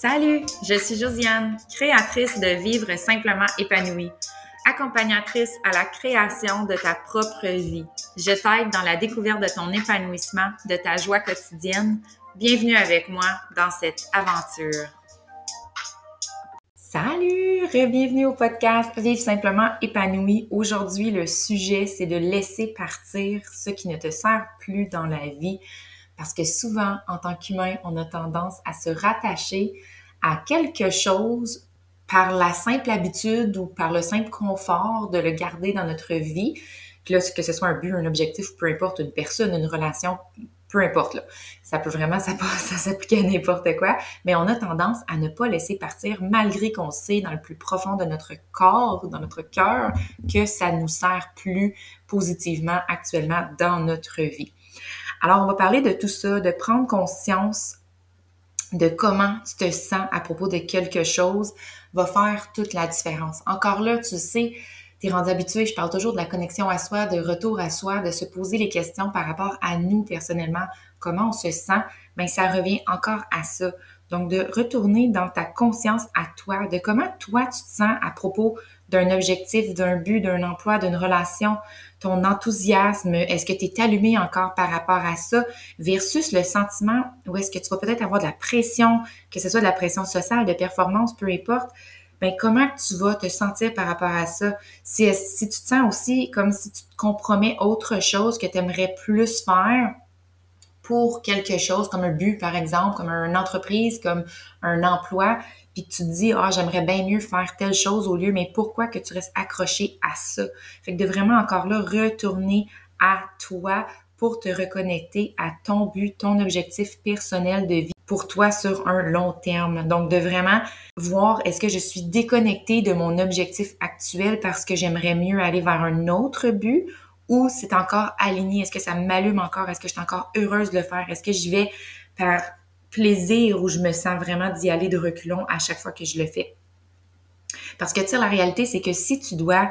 Salut, je suis Josiane, créatrice de Vivre simplement épanouie, accompagnatrice à la création de ta propre vie. Je t'aide dans la découverte de ton épanouissement, de ta joie quotidienne. Bienvenue avec moi dans cette aventure. Salut, bienvenue au podcast Vivre simplement épanoui. Aujourd'hui, le sujet, c'est de laisser partir ce qui ne te sert plus dans la vie. Parce que souvent, en tant qu'humain, on a tendance à se rattacher à quelque chose par la simple habitude ou par le simple confort de le garder dans notre vie. que ce soit un but, un objectif, peu importe, une personne, une relation, peu importe. Ça peut vraiment ça, ça s'appliquer à n'importe quoi, mais on a tendance à ne pas laisser partir malgré qu'on sait dans le plus profond de notre corps, dans notre cœur, que ça nous sert plus positivement actuellement dans notre vie. Alors, on va parler de tout ça, de prendre conscience de comment tu te sens à propos de quelque chose va faire toute la différence. Encore là, tu sais, tu es rendu habitué, je parle toujours de la connexion à soi, de retour à soi, de se poser les questions par rapport à nous personnellement, comment on se sent, mais ben, ça revient encore à ça. Donc, de retourner dans ta conscience à toi, de comment toi tu te sens à propos d'un objectif, d'un but, d'un emploi, d'une relation, ton enthousiasme, est-ce que tu es allumé encore par rapport à ça, versus le sentiment où est-ce que tu vas peut-être avoir de la pression, que ce soit de la pression sociale, de performance, peu importe, ben comment tu vas te sentir par rapport à ça? Si, si tu te sens aussi comme si tu te compromets autre chose que tu aimerais plus faire, pour quelque chose, comme un but, par exemple, comme une entreprise, comme un emploi, puis tu te dis, ah, j'aimerais bien mieux faire telle chose au lieu, mais pourquoi que tu restes accroché à ça? Fait que de vraiment encore là, retourner à toi pour te reconnecter à ton but, ton objectif personnel de vie pour toi sur un long terme. Donc, de vraiment voir est-ce que je suis déconnectée de mon objectif actuel parce que j'aimerais mieux aller vers un autre but ou c'est encore aligné? Est-ce que ça m'allume encore? Est-ce que je suis encore heureuse de le faire? Est-ce que j'y vais par plaisir ou je me sens vraiment d'y aller de reculons à chaque fois que je le fais? Parce que, tu sais, la réalité, c'est que si tu dois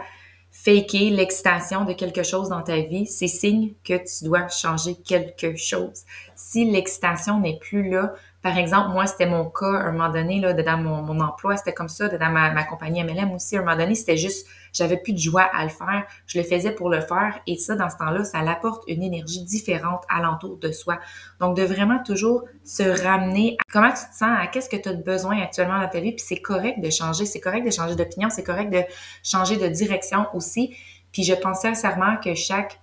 faker l'excitation de quelque chose dans ta vie, c'est signe que tu dois changer quelque chose. Si l'excitation n'est plus là, par exemple, moi, c'était mon cas à un moment donné, là, dans mon, mon emploi, c'était comme ça, dans ma, ma compagnie MLM aussi, à un moment donné, c'était juste, j'avais plus de joie à le faire. Je le faisais pour le faire et ça, dans ce temps-là, ça apporte une énergie différente alentour de soi. Donc, de vraiment toujours se ramener à comment tu te sens, à qu'est-ce que tu as besoin actuellement dans ta vie, puis c'est correct de changer, c'est correct de changer d'opinion, c'est correct de changer de direction aussi. Puis je pense sincèrement que chaque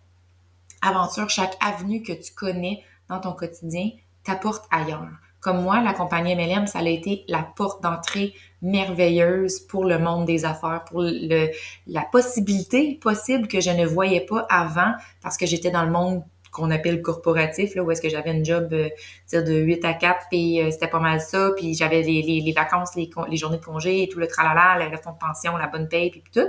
aventure, chaque avenue que tu connais dans ton quotidien t'apporte ailleurs. Comme moi, la compagnie MLM, ça a été la porte d'entrée merveilleuse pour le monde des affaires, pour le, la possibilité possible que je ne voyais pas avant parce que j'étais dans le monde qu'on appelle corporatif, là, où est-ce que j'avais une job euh, de 8 à 4, puis euh, c'était pas mal ça, puis j'avais les, vacances, les, journées de congé, et tout le tralala, le fonds de pension, la bonne paye, puis tout.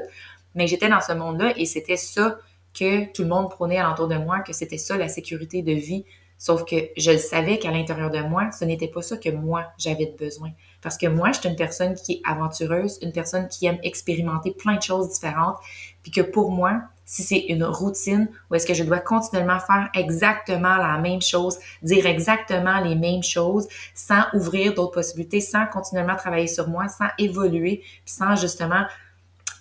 Mais j'étais dans ce monde-là et c'était ça que tout le monde prônait alentour de moi, que c'était ça la sécurité de vie Sauf que je savais qu'à l'intérieur de moi, ce n'était pas ça que moi, j'avais besoin. Parce que moi, je suis une personne qui est aventureuse, une personne qui aime expérimenter plein de choses différentes, puis que pour moi, si c'est une routine où est-ce que je dois continuellement faire exactement la même chose, dire exactement les mêmes choses, sans ouvrir d'autres possibilités, sans continuellement travailler sur moi, sans évoluer, puis sans justement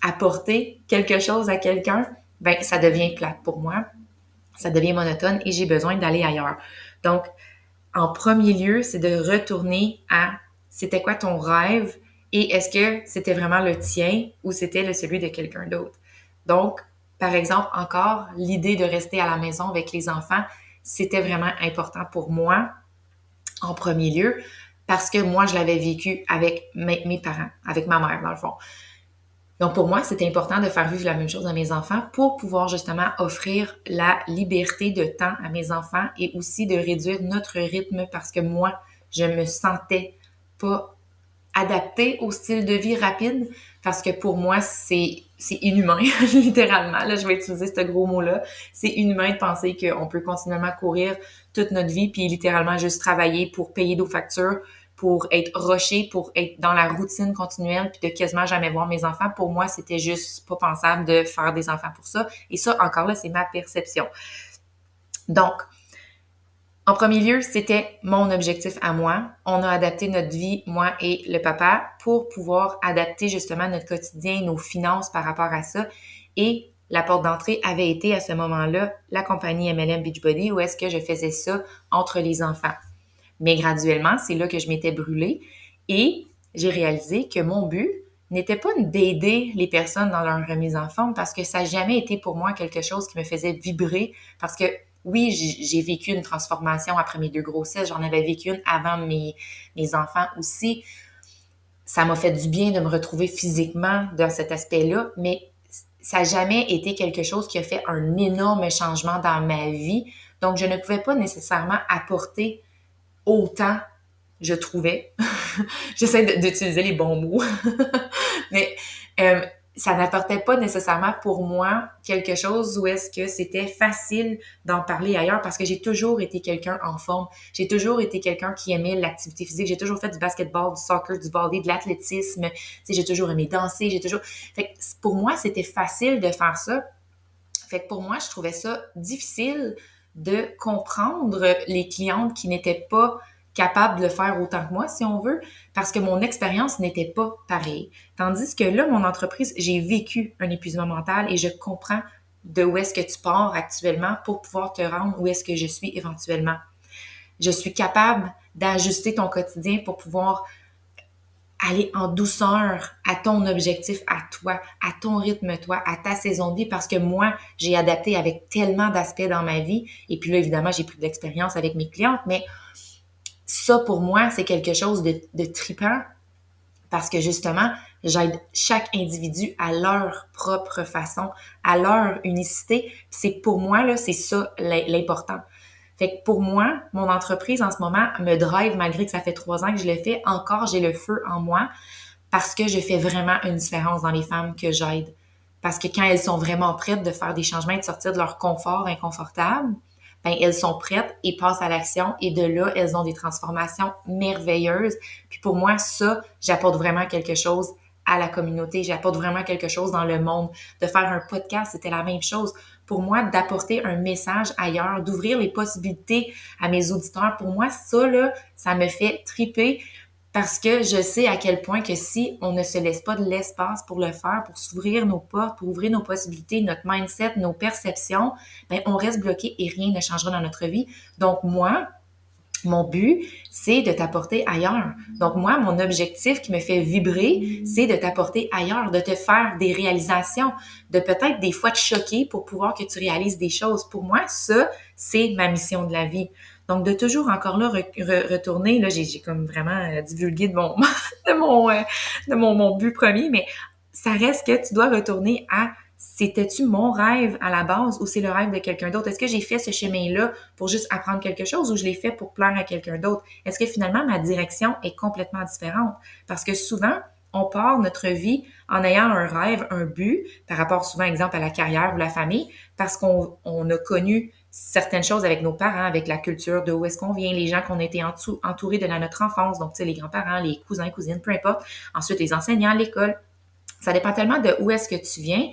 apporter quelque chose à quelqu'un, ben ça devient plate pour moi ça devient monotone et j'ai besoin d'aller ailleurs. Donc, en premier lieu, c'est de retourner à c'était quoi ton rêve et est-ce que c'était vraiment le tien ou c'était le celui de quelqu'un d'autre. Donc, par exemple, encore, l'idée de rester à la maison avec les enfants, c'était vraiment important pour moi en premier lieu parce que moi, je l'avais vécu avec mes, parents, avec ma mère, dans le fond. Donc pour moi, c'est important de faire vivre la même chose à mes enfants pour pouvoir justement offrir la liberté de temps à mes enfants et aussi de réduire notre rythme parce que moi, je me sentais pas adaptée au style de vie rapide parce que pour moi, c'est inhumain, littéralement. Là, je vais utiliser ce gros mot-là. C'est inhumain de penser qu'on peut continuellement courir toute notre vie puis littéralement juste travailler pour payer nos factures, pour être roché, pour être dans la routine continuelle, puis de quasiment jamais voir mes enfants. Pour moi, c'était juste pas pensable de faire des enfants pour ça. Et ça, encore là, c'est ma perception. Donc, En premier lieu, c'était mon objectif à moi. On a adapté notre vie, moi et le papa, pour pouvoir adapter justement notre quotidien, nos finances par rapport à ça. Et la porte d'entrée avait été à ce moment-là la compagnie MLM Beachbody où est-ce que je faisais ça entre les enfants. Mais graduellement, c'est là que je m'étais brûlée et j'ai réalisé que mon but n'était pas d'aider les personnes dans leur remise en forme parce que ça n'a jamais été pour moi quelque chose qui me faisait vibrer parce que oui, j'ai vécu une transformation après mes deux grossesses, j'en avais vécu une avant mes, mes enfants aussi. Ça m'a fait du bien de me retrouver physiquement dans cet aspect-là, mais ça n'a jamais été quelque chose qui a fait un énorme changement dans ma vie. Donc, je ne pouvais pas nécessairement apporter autant, je trouvais. J'essaie d'utiliser les bons mots. Mais euh, ça n'apportait pas nécessairement pour moi quelque chose où est-ce que c'était facile d'en parler ailleurs parce que j'ai toujours été quelqu'un en forme. J'ai toujours été quelqu'un qui aimait l'activité physique. J'ai toujours fait du basketball, du soccer, du volley, de l'athlétisme. J'ai toujours aimé danser. J'ai toujours. Fait pour moi, c'était facile de faire ça. Fait que pour moi, je trouvais ça difficile de comprendre les clientes qui n'étaient pas capable de le faire autant que moi, si on veut, parce que mon expérience n'était pas pareille. Tandis que là, mon entreprise, j'ai vécu un épuisement mental et je comprends de où est-ce que tu pars actuellement pour pouvoir te rendre où est-ce que je suis éventuellement. Je suis capable d'ajuster ton quotidien pour pouvoir aller en douceur à ton objectif, à toi, à ton rythme, toi, à ta saison de vie, parce que moi, j'ai adapté avec tellement d'aspects dans ma vie. Et puis là, évidemment, j'ai plus d'expérience avec mes clientes, mais ça, pour moi, c'est quelque chose de, de tripant parce que justement, j'aide chaque individu à leur propre façon, à leur unicité. C'est pour moi, là, c'est ça l'important. Fait que pour moi, mon entreprise en ce moment me drive, malgré que ça fait trois ans que je le fais, encore j'ai le feu en moi parce que je fais vraiment une différence dans les femmes que j'aide. Parce que quand elles sont vraiment prêtes de faire des changements et de sortir de leur confort inconfortable, ben, elles sont prêtes et passent à l'action et de là, elles ont des transformations merveilleuses. Puis pour moi, ça, j'apporte vraiment quelque chose à la communauté, j'apporte vraiment quelque chose dans le monde. De faire un podcast, c'était la même chose. Pour moi, d'apporter un message ailleurs, d'ouvrir les possibilités à mes auditeurs, pour moi, ça, là, ça me fait triper parce que je sais à quel point que si on ne se laisse pas de l'espace pour le faire, pour s'ouvrir nos portes, pour ouvrir nos possibilités, notre mindset, nos perceptions, ben on reste bloqué et rien ne changera dans notre vie. Donc moi, mon but, c'est de t'apporter ailleurs. Donc moi, mon objectif qui me fait vibrer, c'est de t'apporter ailleurs, de te faire des réalisations, de peut-être des fois te choquer pour pouvoir que tu réalises des choses. Pour moi, ça, c'est ma mission de la vie. Donc, de toujours encore là retourner, là, j'ai comme vraiment euh, divulgué de mon, de, euh, de mon, mon but premier, mais ça reste que tu dois retourner à c'était-tu mon rêve à la base ou c'est le rêve de quelqu'un d'autre? Est-ce que j'ai fait ce chemin-là pour juste apprendre quelque chose ou je l'ai fait pour plaire à quelqu'un d'autre? Est-ce que finalement ma direction est complètement différente? Parce que souvent, on part notre vie en ayant un rêve, un but, par rapport souvent, exemple, à la carrière ou la famille, parce qu'on on a connu certaines choses avec nos parents, avec la culture de où est-ce qu'on vient, les gens qu'on été entourés de notre enfance, donc tu sais, les grands-parents, les cousins, cousines, peu importe. Ensuite, les enseignants, l'école. Ça dépend tellement de où est-ce que tu viens.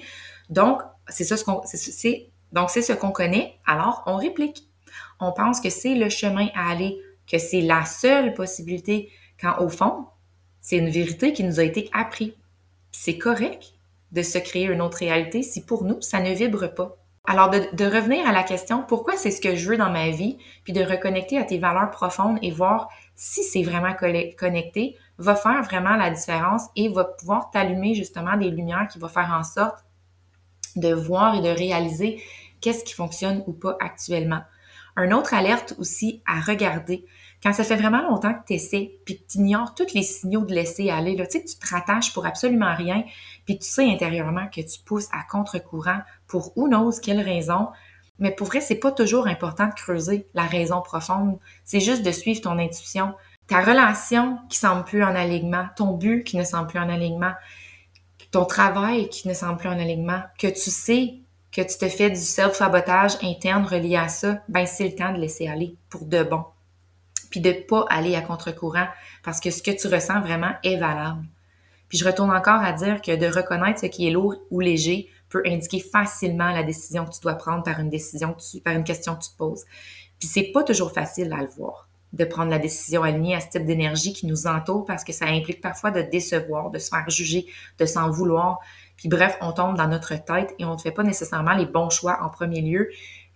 Donc, c'est ça ce qu'on, c'est, ce qu'on connaît. Alors, on réplique. On pense que c'est le chemin à aller, que c'est la seule possibilité, quand au fond, c'est une vérité qui nous a été apprise. C'est correct de se créer une autre réalité si pour nous, ça ne vibre pas. Alors, de, revenir à la question, pourquoi c'est ce que je veux dans ma vie, puis de reconnecter à tes valeurs profondes et voir si c'est vraiment connecté, va faire vraiment la différence et va pouvoir t'allumer justement des lumières qui vont faire en sorte de voir et de réaliser qu'est-ce qui fonctionne ou pas actuellement. Un autre alerte aussi à regarder, quand ça fait vraiment longtemps que tu essaies, puis que tu ignores tous les signaux de laisser aller, là, tu sais, tu te rattaches pour absolument rien, puis tu sais intérieurement que tu pousses à contre-courant pour ou knows quelle raison, mais pour vrai, c'est pas toujours important de creuser la raison profonde, c'est juste de suivre ton intuition. Ta relation qui semble plus en alignement, ton but qui ne semble plus en alignement, ton travail qui ne semble plus en alignement, que tu sais que tu te fais du self-sabotage interne relié à ça, ben c'est le temps de laisser aller pour de bon puis de pas aller à contre-courant parce que ce que tu ressens vraiment est valable. Puis je retourne encore à dire que de reconnaître ce qui est lourd ou léger peut indiquer facilement la décision que tu dois prendre par une décision, par une question que tu te poses. Puis c'est pas toujours facile à le voir, de prendre la décision alignée à ce type d'énergie qui nous entoure parce que ça implique parfois de décevoir, de se faire juger, de s'en vouloir. Puis bref, on tombe dans notre tête et on ne fait pas nécessairement les bons choix en premier lieu.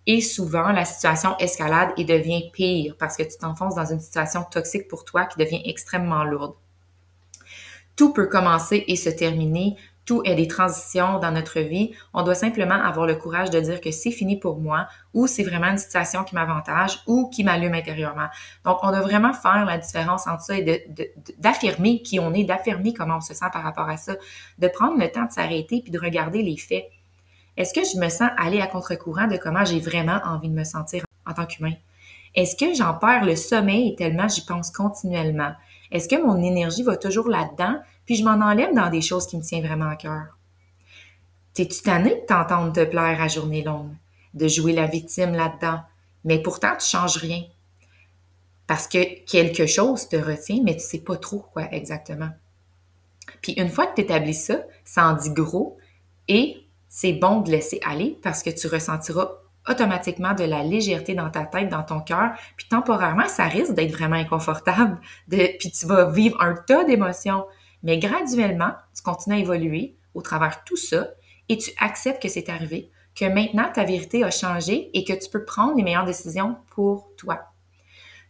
Et souvent, la situation escalade et devient pire parce que tu t'enfonces dans une situation toxique pour toi qui devient extrêmement lourde. Tout peut commencer et se terminer tout est des transitions dans notre vie. On doit simplement avoir le courage de dire que c'est fini pour moi ou c'est vraiment une situation qui m'avantage ou qui m'allume intérieurement. Donc, on doit vraiment faire la différence entre ça et d'affirmer qui on est, d'affirmer comment on se sent par rapport à ça, de prendre le temps de s'arrêter puis de regarder les faits. Est-ce que je me sens aller à contre-courant de comment j'ai vraiment envie de me sentir en tant qu'humain? Est-ce que j'en perds le sommeil tellement j'y pense continuellement? Est-ce que mon énergie va toujours là-dedans? Puis je m'en enlève dans des choses qui me tiennent vraiment à cœur. T'es-tu tanné de t'entendre te plaire à journée longue, de jouer la victime là-dedans, mais pourtant tu changes rien? Parce que quelque chose te retient, mais tu sais pas trop quoi exactement. Puis une fois que tu établis ça, ça en dit gros et c'est bon de laisser aller parce que tu ressentiras automatiquement de la légèreté dans ta tête, dans ton cœur, puis temporairement, ça risque d'être vraiment inconfortable, puis tu vas vivre un tas d'émotions. Mais graduellement, tu continues à évoluer au travers de tout ça et tu acceptes que c'est arrivé, que maintenant ta vérité a changé et que tu peux prendre les meilleures décisions pour toi.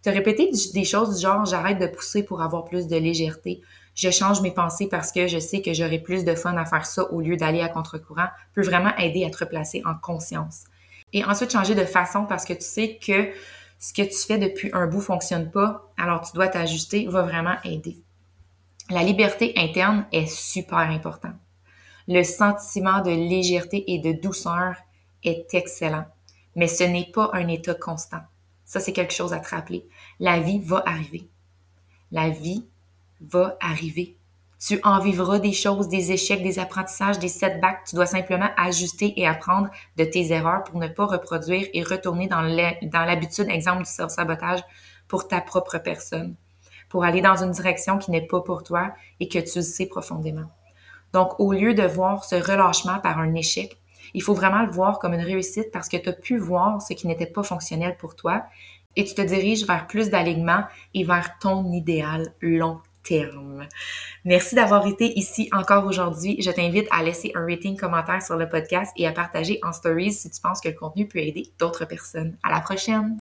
Te répéter des choses du genre j'arrête de pousser pour avoir plus de légèreté, je change mes pensées parce que je sais que j'aurai plus de fun à faire ça au lieu d'aller à contre-courant peut vraiment aider à te replacer en conscience. Et ensuite changer de façon parce que tu sais que ce que tu fais depuis un bout fonctionne pas, alors tu dois t'ajuster, va vraiment aider. La liberté interne est super importante. Le sentiment de légèreté et de douceur est excellent, mais ce n'est pas un état constant. Ça, c'est quelque chose à te rappeler. La vie va arriver. La vie va arriver. Tu en vivras des choses, des échecs, des apprentissages, des setbacks. Tu dois simplement ajuster et apprendre de tes erreurs pour ne pas reproduire et retourner dans l'habitude, exemple du sabotage pour ta propre personne pour aller dans une direction qui n'est pas pour toi et que tu sais profondément. Donc, au lieu de voir ce relâchement par un échec, il faut vraiment le voir comme une réussite parce que tu as pu voir ce qui n'était pas fonctionnel pour toi et tu te diriges vers plus d'alignement et vers ton idéal long terme. Merci d'avoir été ici encore aujourd'hui. Je t'invite à laisser un rating commentaire sur le podcast et à partager en stories si tu penses que le contenu peut aider d'autres personnes. À la prochaine!